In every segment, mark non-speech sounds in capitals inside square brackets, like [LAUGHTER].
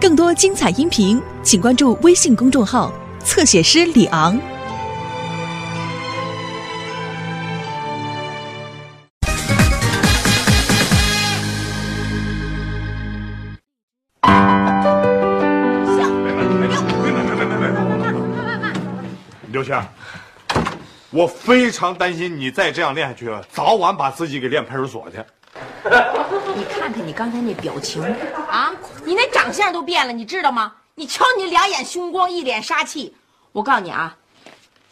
更多精彩音频，请关注微信公众号“侧写师李昂”。刘星，我非常担心你再这样练下去，早晚把自己给练派出所去。[LAUGHS] 你看看你刚才那表情啊，你那长相都变了，你知道吗？你瞧你两眼凶光，一脸杀气。我告诉你啊，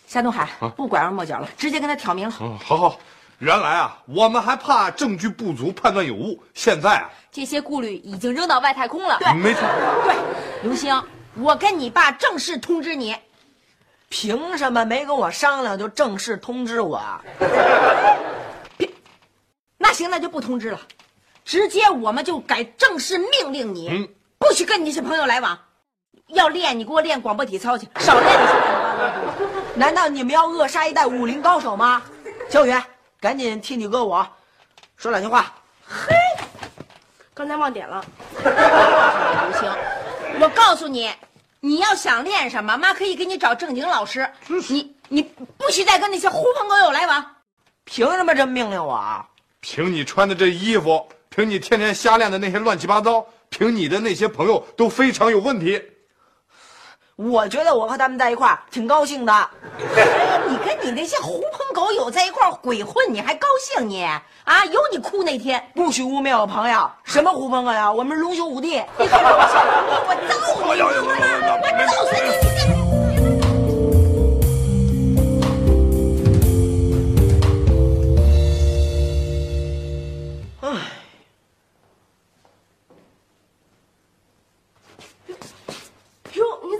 夏东海，不拐弯抹角了，直接跟他挑明了。嗯，好好。原来啊，我们还怕证据不足，判断有误。现在啊，这些顾虑已经扔到外太空了。对，没错。对，刘星，我跟你爸正式通知你。凭什么没跟我商量就正式通知我？[LAUGHS] 那行，那就不通知了，直接我们就改正式命令你，嗯不许跟你那些朋友来往。要练，你给我练广播体操去，少练你。难道你们要扼杀一代武林高手吗？小雨，赶紧替你哥我说两句话。嘿刚才忘点了。[LAUGHS] 刘星，我告诉你，你要想练什么，妈可以给你找正经老师。你你不许再跟那些狐朋狗友来往。凭什么这么命令我啊？凭你穿的这衣服，凭你天天瞎练的那些乱七八糟，凭你的那些朋友都非常有问题。我觉得我和他们在一块儿挺高兴的。[LAUGHS] 你跟你那些狐朋狗友在一块儿鬼混，你还高兴你啊？有你哭那天。不许污蔑我朋友，什么狐朋狗友，我们是龙兄虎弟。你看我小我揍你！我揍死你！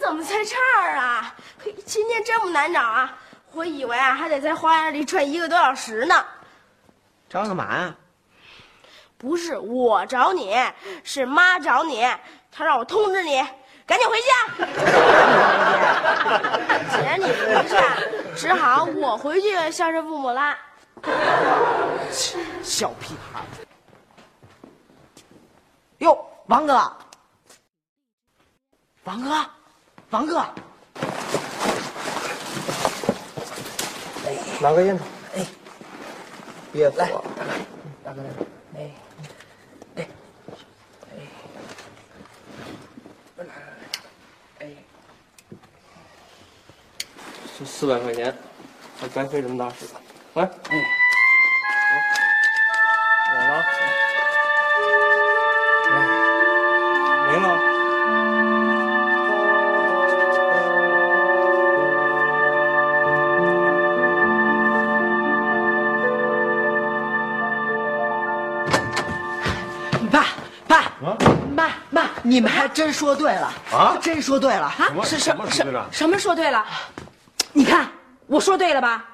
怎么在这儿啊？嘿，今天这么难找啊！我以为啊还得在花园里转一个多小时呢。找我干嘛呀？不是我找你，是妈找你，她让我通知你，赶紧回家。既然你不是，只好我回去孝顺父母啦。小屁孩儿。哟，王哥，王哥，王哥，拿个烟头，哎，憋死来我！大哥，哎，哎，哎，这四百块钱，还白费这么大事了？来，嗯，我了，你们还真说对了啊真说对了啊！是什么说对了什么说对了？你看我说对了吧？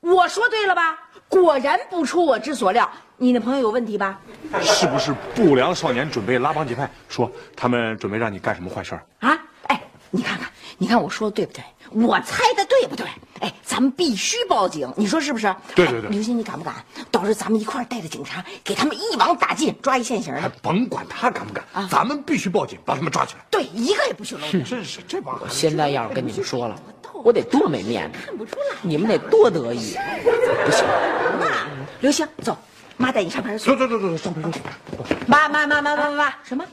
我说对了吧？果然不出我之所料，你那朋友有问题吧？是不是不良少年准备拉帮结派，说他们准备让你干什么坏事儿？啊，哎，你看看，你看我说的对不对？我猜的对不对？哎，咱们必须报警，你说是不是？对对对哎刘星，你敢不敢？到时候咱们一块儿带着警察，给他们一网打尽，抓一现行还的。甭管他敢不敢，咱们必须报警，把他们抓起来。对，一个也不许漏掉。真是这帮孩子现在要是跟你们说了，我得多没面子，看不出来。你们得多得意。不行，妈，刘星，走，妈带你上派出所。走走走走，上派出所。妈妈妈妈妈妈，什么？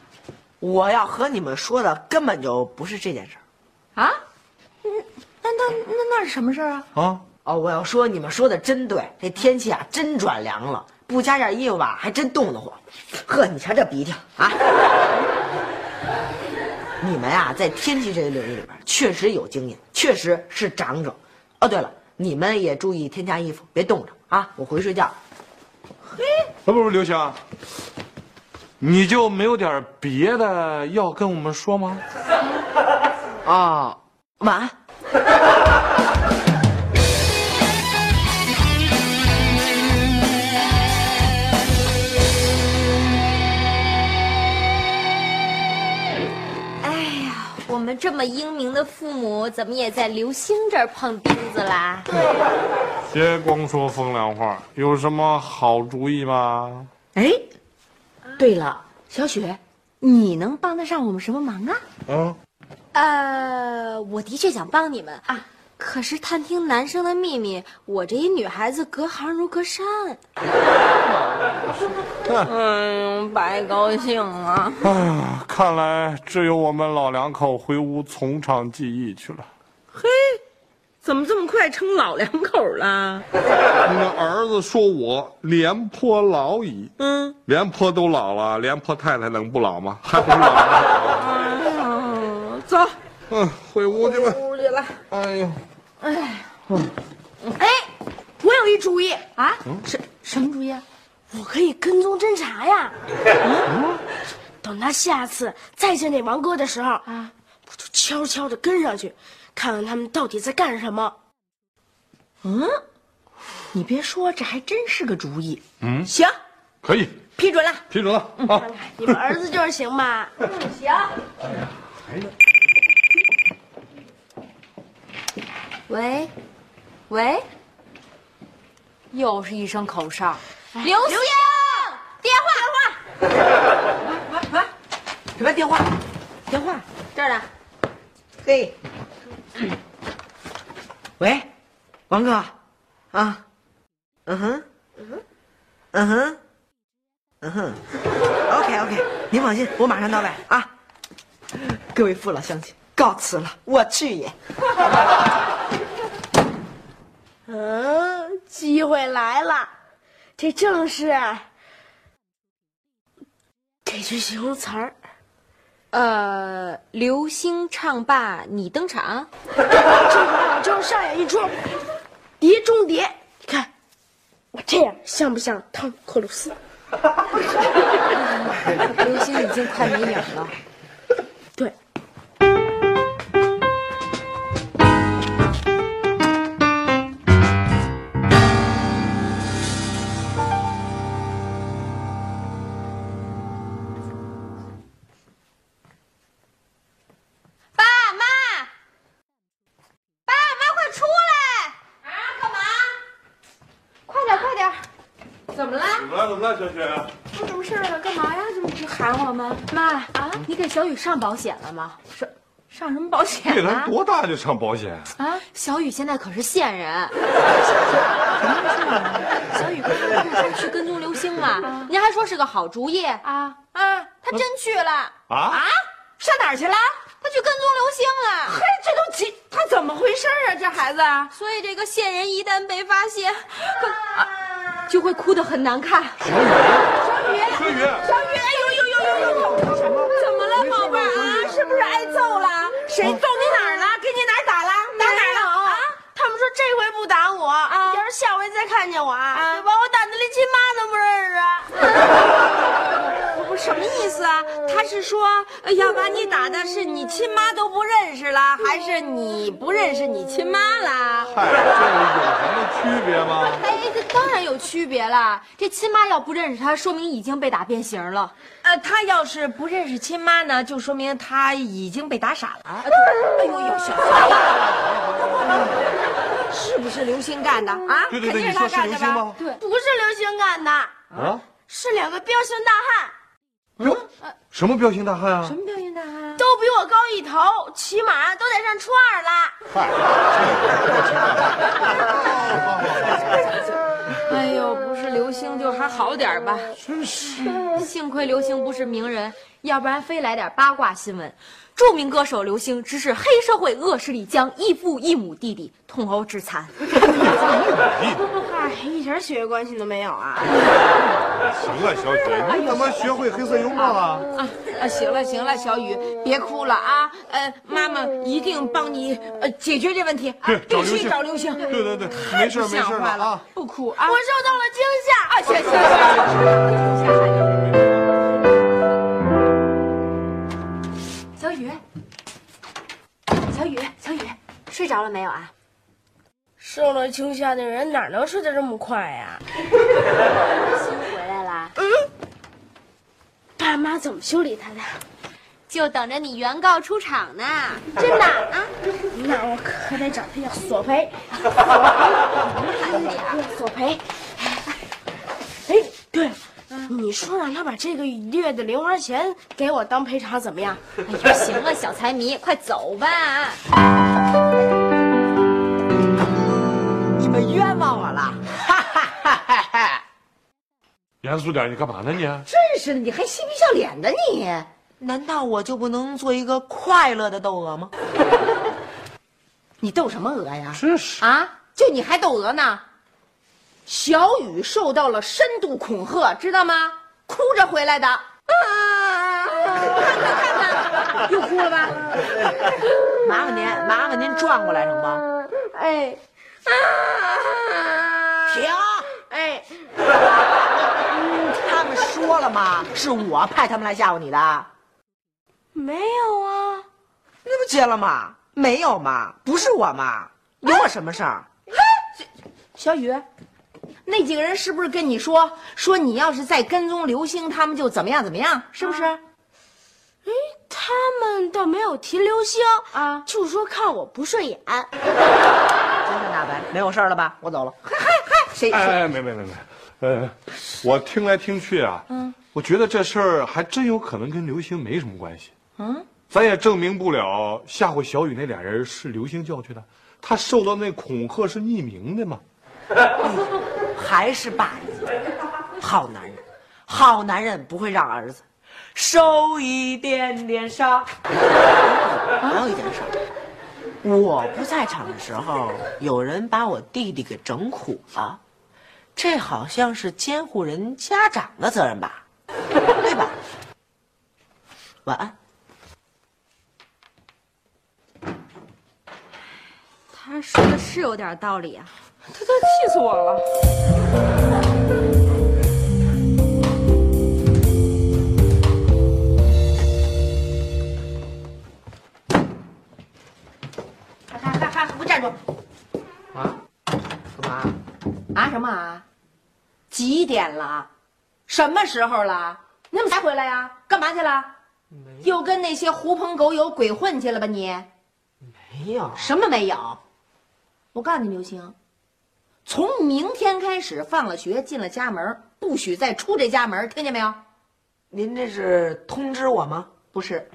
我要和你们说的根本就不是这件事儿。啊？嗯，那那那那是什么事儿啊？啊，哦，我要说你们说的真对，这天气啊真转凉了，不加件衣服吧还真冻得慌。呵，你瞧这鼻涕啊！[LAUGHS] 你们呀、在天气这个领域里边确实有经验，确实是长者。哦，对了，你们也注意添加衣服，别冻着啊！我回去睡觉。嘿不不不，刘星，你就没有点别的要跟我们说吗？啊，[LAUGHS] 晚安。[LAUGHS] 哎呀，我们这么英明的父母，怎么也在刘星这儿碰钉子啦？别光说风凉话，有什么好主意吗？哎，对了，小雪，你能帮得上我们什么忙啊？啊，呃，我的确想帮你们啊，可是探听男生的秘密，我这一女孩子隔行如隔山。哎 [LAUGHS] 呦，白高兴了。哎呀，看来只有我们老两口回屋从长计议去了。嘿，怎么这么快成老两口了？你们儿子说我廉颇老矣，嗯，廉颇都老了，廉颇太太能不老吗？[LAUGHS] [LAUGHS] 还不是老了？哎呀，走，嗯，回屋去吧。屋里来。哎呦，哎，哎我有一主意，啊？什什么主意啊？我可以跟踪侦查呀。嗯等他下次再见那王哥的时候啊，我就悄悄的跟上去，看看他们到底在干什么。嗯，你别说，这还真是个主意。嗯行，可以批准了。批准了啊！你们儿子就是行吧？喂，喂，又是一声口哨。刘星，电话。电话，什么电话？电话。这儿呢。嘿，喂，王哥，啊，嗯哼，嗯哼，嗯哼。嗯哼，OK OK，您放心，我马上到位。啊。各位父老乡亲，告辞了，我去也。[LAUGHS] 嗯，机会来了，这正是给句形容词儿。呃，流星唱罢你登场。正好我就上演一出碟中谍。你看，我这样像不像汤姆克鲁斯？[LAUGHS] 流星已经快没影了。上保险了吗？上上什么保险啊？多大就上保险？啊，小雨现在可是线人。小雨不是去跟踪刘星吗？您还说是个好主意啊啊！他真去了，啊？啊？上哪儿去了？他去跟踪刘星了。嘿，这都几？他怎么回事啊？这孩子？所以这个线人一旦被发现，可啊就会哭得很难看。小雨，小雨，小雨，小雨哎呦呦呦呦？是不是挨揍了？谁揍你哪儿了？给你哪儿打了？打哪儿了？啊？他们说这回不打我，要是下回再看见我啊，就把我打的连亲妈都不认识。[LAUGHS] 什么意思啊？他是说呃要把你打的是你亲妈都不认识了，还是你不认识你亲妈了？嗨，这有什么区别吗？哎，这当然有区别了。这亲妈要不认识他，说明已经被打变形了。呃，他要是不认识亲妈呢，就说明他已经被打傻了。哎呦呦，小是不是刘星干的啊？对对对，肯定是他你说是干的吧？刘星吗？不是刘星干的，啊？是两个彪形大汉，彪什么彪形大汉啊？什么表现的啊？都比我高一头，起码都得上初二了。嗨，哎呦，不是流星就还好点儿吧？真是。幸亏流星不是名人，要不然非来点八卦新闻。著名歌手刘星指使黑社会恶势力将异父异母弟弟痛殴致残。嗨，[LAUGHS] 一点血缘关系都没有啊！行了，小雪，你怎么学会黑色幽默了？啊啊！行了行了，小雨，别哭了啊！呃，妈妈一定帮你呃解决这问题。啊必须找刘星。对对对，没事不没事的像话了啊。不哭啊！我受到了惊吓。啊，行行睡着了没有啊？受了惊吓的人哪能睡得这么快呀、[LAUGHS] 新回来啦，爸妈怎么修理他的？就等着你原告出场呢。真的啊？那我可得找他要索赔，[LAUGHS] 喊点索赔。哎，对了，你说让他把这个月的零花钱给我当赔偿，怎么样？哎呀，行了，小财迷，快走吧。冤枉我了！哈哈哈哈哈！严肃点，你干嘛呢你？真是的，你还嬉皮笑脸的你。难道我就不能做一个快乐的窦娥吗？[LAUGHS] 你斗什么鹅呀？真是啊，就你还斗鹅呢？小雨受到了深度恐吓，知道吗？哭着回来的。啊，看看看看，又哭了吧？麻烦您，麻烦您转过来成吗？哎，停！哎，他们说了吗？是我派他们来吓唬你的，没有啊。那不接了吗？没有嘛，不是我嘛，有我什么事儿？小雨，那几个人是不是跟你说说你要是再跟踪刘星，他们就怎么样怎么样？是不是？哎，他们倒没有提刘星啊就说看我不顺眼。大白，没有事儿了吧？我走了。嗨嗨谁？哎哎，没没没没，呃，我听来听去啊，嗯，我觉得这事儿还真有可能跟刘星没什么关系。嗯，咱也证明不了吓唬小雨那俩人是刘星叫去的，他受到那恐吓是匿名的嘛。[LAUGHS] 还是爸爷，好男人，好男人不会让儿子受一点点伤。[LAUGHS] 还有一件事儿，我不在场的时候，有人把我弟弟给整苦了，这好像是监护人家长的责任吧？对吧？晚安。他说的是有点道理啊。他都气死我了。啊什么啊？几点了？什么时候了？你怎么才回来呀？干嘛去了？又跟那些狐朋狗友鬼混去了吧你？没有。什么没有？我告诉你，刘星，从明天开始，放了学进了家门，不许再出这家门，听见没有？您这是通知我吗？不是，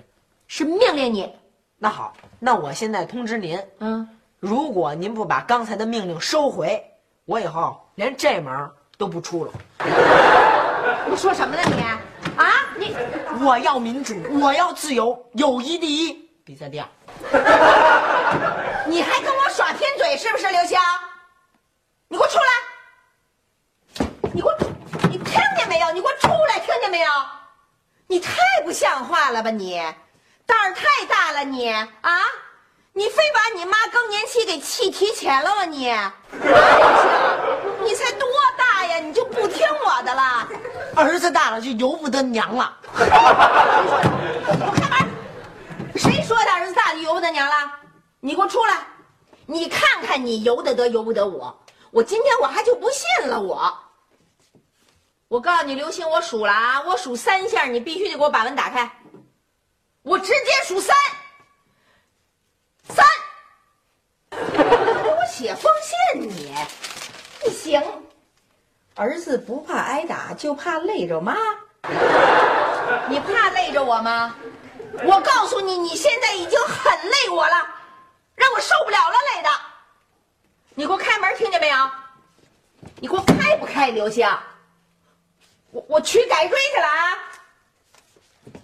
是命令你。那好，那我现在通知您，嗯，如果您不把刚才的命令收回，我以后连这门都不出了。[LAUGHS] 你说什么呢你？啊，你我要民主，我要自由，友谊第一，比赛第二。[LAUGHS] 你还跟我耍贫嘴是不是，刘星？你给我出来！你给我，你听见没有？你给我出来，听见没有？你太不像话了吧你！胆儿太大了你啊！你非把你妈更年期给气提前了吗你？啊，刘星，你才多大呀？你就不听我的了？儿子大了就由不得娘了。我开门！谁说的儿子大就由不得娘了？你给我出来！你看看你由得得由不得我？我今天我还就不信了我。我告诉你，刘星，我数了啊，我数三下，你必须得给我把门打开。我直接数，三。给我写封信你，你行。儿子不怕挨打，就怕累着妈。你怕累着我吗？我告诉你，你现在已经很累我了，让我受不了了，累的。你给我开门，听见没有？你给我开不开，刘星？我我去改锥去了啊！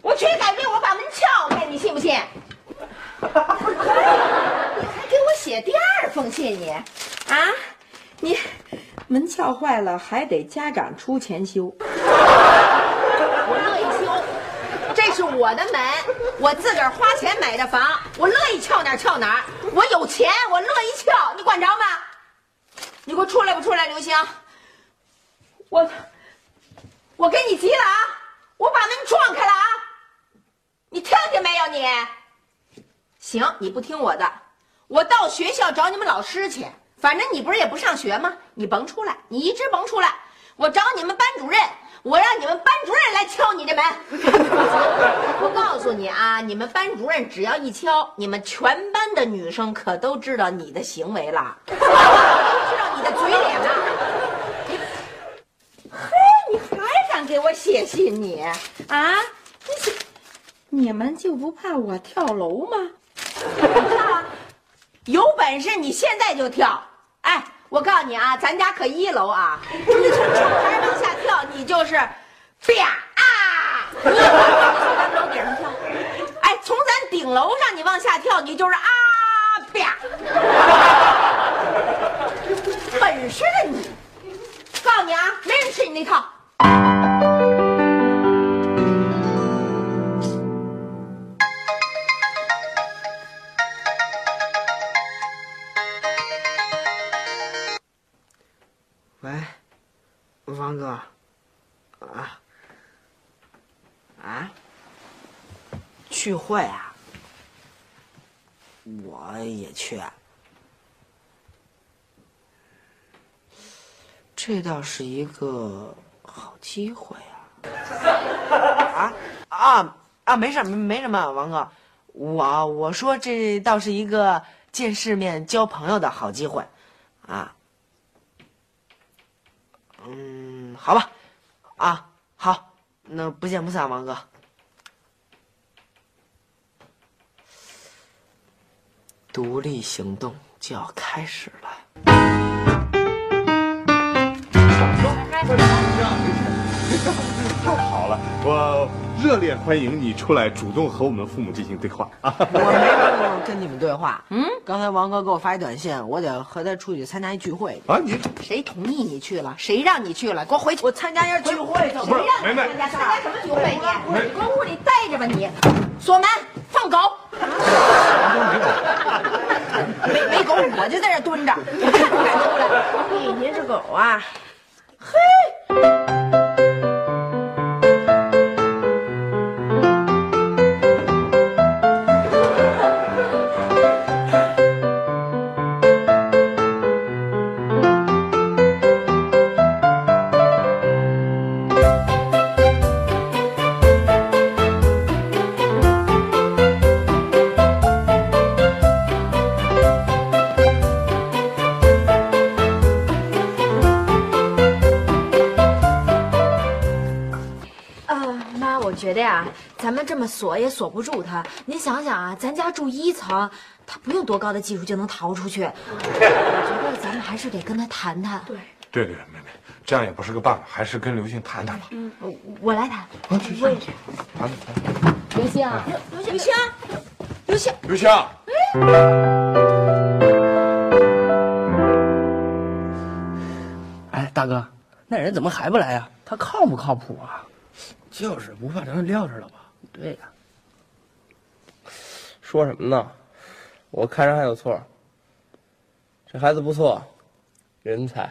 我去改锥，我把门撬开，你信不信？[LAUGHS] 写第二封信你，啊？你门撬坏了还得家长出钱修，我乐意修。这是我的门，我自个儿花钱买的房，我乐意撬哪儿撬哪儿。我有钱，我乐意撬，你管着吗？你给我出来不出来，刘星？我我跟你急了啊！我把门撞开了啊！你听见没有你？行，你不听我的，我到学校找你们老师去。反正你不是也不上学吗？你甭出来，你一直甭出来。我找你们班主任，我让你们班主任来敲你这门。[LAUGHS] 我告诉你啊，你们班主任只要一敲，你们全班的女生可都知道你的行为了，[LAUGHS] 都知道你的嘴脸了。[LAUGHS] 嘿，你还敢给我写信你啊？你写，你们就不怕我跳楼吗？跳啊！有本事你现在就跳！哎，我告诉你啊，咱家可一楼啊，你从窗台往下跳，你就是，啪啊！你往咱楼顶上跳，哎，从咱顶楼上你往下跳，你就是啊啪！本事的你！告诉你啊，没人吃你那套。会啊，我也去。这倒是一个好机会啊！啊啊啊！没事，没没什么，王哥，我我说这倒是一个见世面、交朋友的好机会，啊。嗯，好吧，啊，好，那不见不散，王哥。独立行动就要开始了。[LAUGHS] 太好了，我热烈欢迎你出来主动和我们父母进行对话啊！我没空 [LAUGHS] 跟你们对话。嗯，刚才王哥给我发一短信，我得和他出去参加一聚会。啊，你谁同意你去了？谁让你去了？给我回去！我参加一下聚会，谁让你梅梅参加？参加什么聚会你？你搁屋里待着吧你！锁门，放狗。没没狗，我就在这蹲着，我看不敢出来。咦，[LAUGHS] 您是狗啊？么锁也锁不住他。您想想啊，咱家住一层，他不用多高的技术就能逃出去。我觉得咱们还是得跟他谈谈。对，对对，妹妹，这样也不是个办法，还是跟刘星谈谈吧。嗯我来谈。我，去去，谈谈。刘星，刘星，刘星，刘星，哎，大哥，那人怎么还不来呀、他靠不靠谱啊？就是不怕咱们撂这了吧？对呀、说什么呢？我看人还有错。这孩子不错，人才。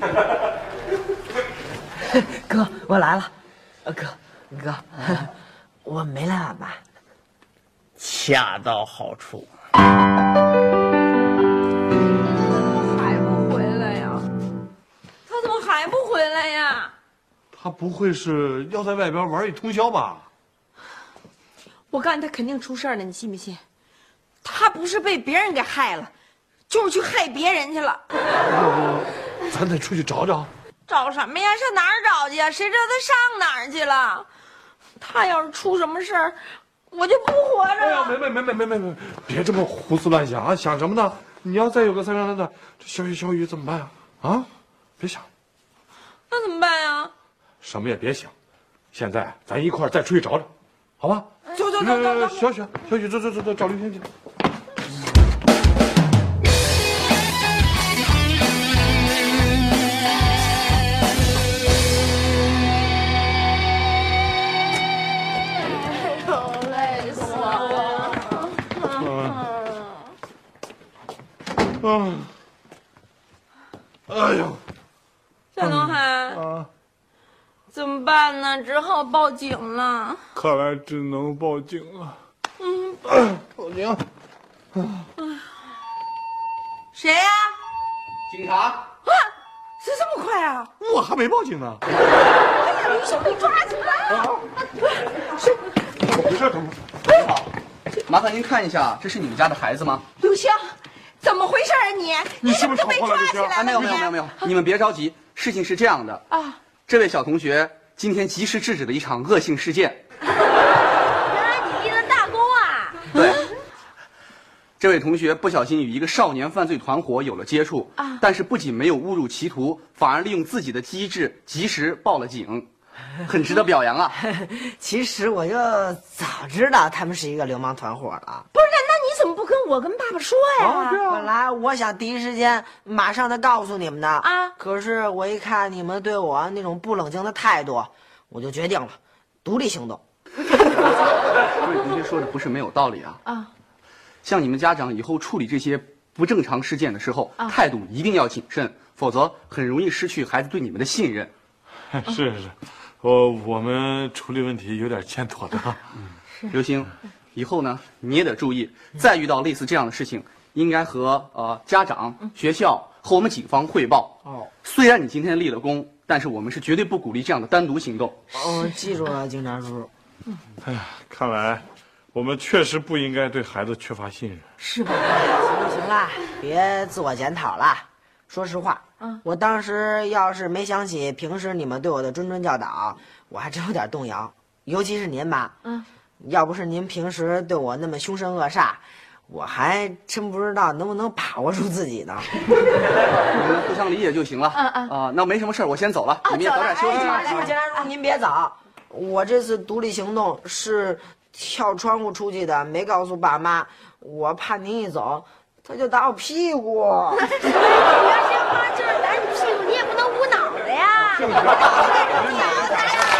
[LAUGHS] 哥，我来了。呃，哥，哥，[LAUGHS] 我没来晚吧？恰到好处。还不回来呀？他怎么还不回来呀？他不会是要在外边玩一通宵吧？我告诉你，他肯定出事儿了，你信不信？他不是被别人给害了，就是去害别人去了。[LAUGHS] 咱得出去找找。找什么呀？上哪儿找去呀？谁知道他上哪儿去了？他要是出什么事儿，我就不活着哎呀，了。没没没没没没没，别这么胡思乱想啊！想什么呢？你要再有个三长两短，这小雨小雨怎么办呀？啊，别想，那怎么办呀？什么也别想，现在咱一块儿再出去找找，好吧？走走走走走。小雪，小雪，走走走走，找刘星去。只好报警了。看来只能报警了。嗯，报警。谁呀、警察，啊？谁这么快啊？我还没报警呢。哎呀，刘星被抓起来了！怎么回事？怎么？麻烦您看一下，这是你们家的孩子吗？刘星，怎么回事啊你？你是不是怎么被抓起来了？哎，没有没有没有没有，你们别着急，事情是这样的啊，这位小同学今天及时制止了一场恶性事件。原来你立了大功啊！对，这位同学不小心与一个少年犯罪团伙有了接触啊，但是不仅没有误入歧途，反而利用自己的机智及时报了警，很值得表扬啊！[LAUGHS] 其实我就早知道他们是一个流氓团伙了。不是，那那你怎么不跟我跟爸爸说呀？本来我想第一时间马上的告诉你们的啊可是我一看你们对我那种不冷静的态度，我就决定了，独立行动。这位同学说的不是没有道理啊！啊，像你们家长以后处理这些不正常事件的时候，态度一定要谨慎，否则很容易失去孩子对你们的信任。[LAUGHS] 是是是，我我们处理问题有点欠妥当。刘星，以后呢你也得注意，再遇到类似这样的事情，应该和呃家长、学校和我们警方汇报。哦，虽然你今天立了功，但是我们是绝对不鼓励这样的单独行动。哦，记住了，警察叔叔。哎呀，看来我们确实不应该对孩子缺乏信任。是吧？行了行了，别自我检讨了。说实话，嗯我当时要是没想起平时你们对我的谆谆教导，我还真有点动摇。尤其是您吧，嗯，要不是您平时对我那么凶神恶煞，我还真不知道能不能把握住自己呢。你们互相理解就行了。嗯嗯啊、那没什么事儿，我先走了，你们也早点休息吧。哎警察叔叔，您别走，我这次独立行动是跳窗户出去的，没告诉爸妈，我怕您一走，他就打我屁股。原先花就是打你屁股，你也不能捂脑的呀。[LAUGHS] [LAUGHS]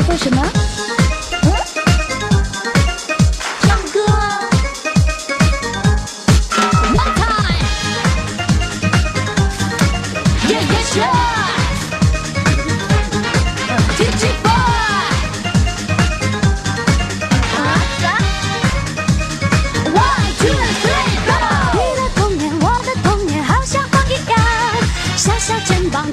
在做什么？嗯？唱歌。One time. Yeah, yeah, sure. DJ boy. 啊？啥？One, two, three, go. 你的童年，我的童年，好像风一样，小小肩膀，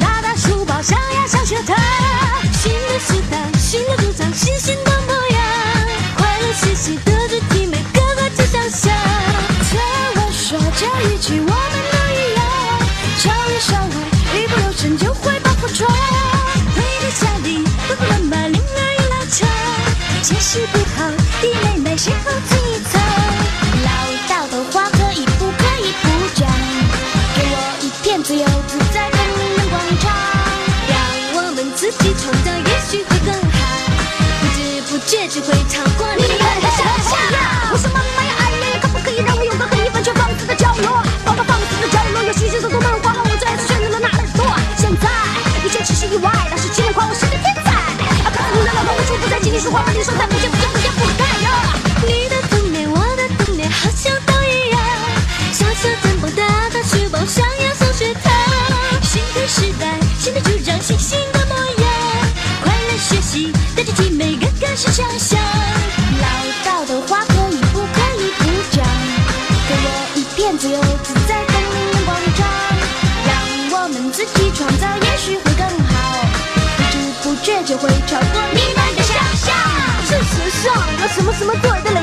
一起，我们都一样，少里少外，一不留神就会把火闯。回到家里，爸爸妈妈铃儿一拉长，解释不好，弟妹妹谁后最藏？唠叨的话可以不可以不讲？给我一片自由自在的人广场，让我们自己创造，也许会更好。不知不觉就会什么什么对的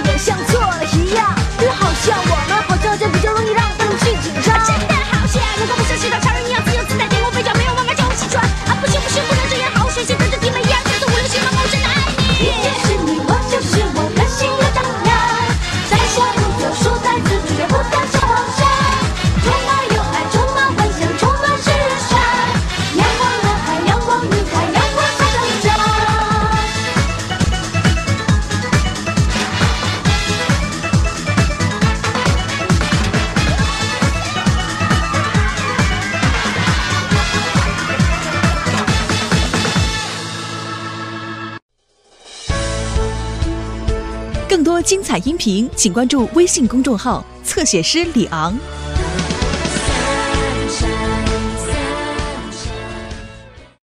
音频，请关注微信公众号“侧写师李昂”。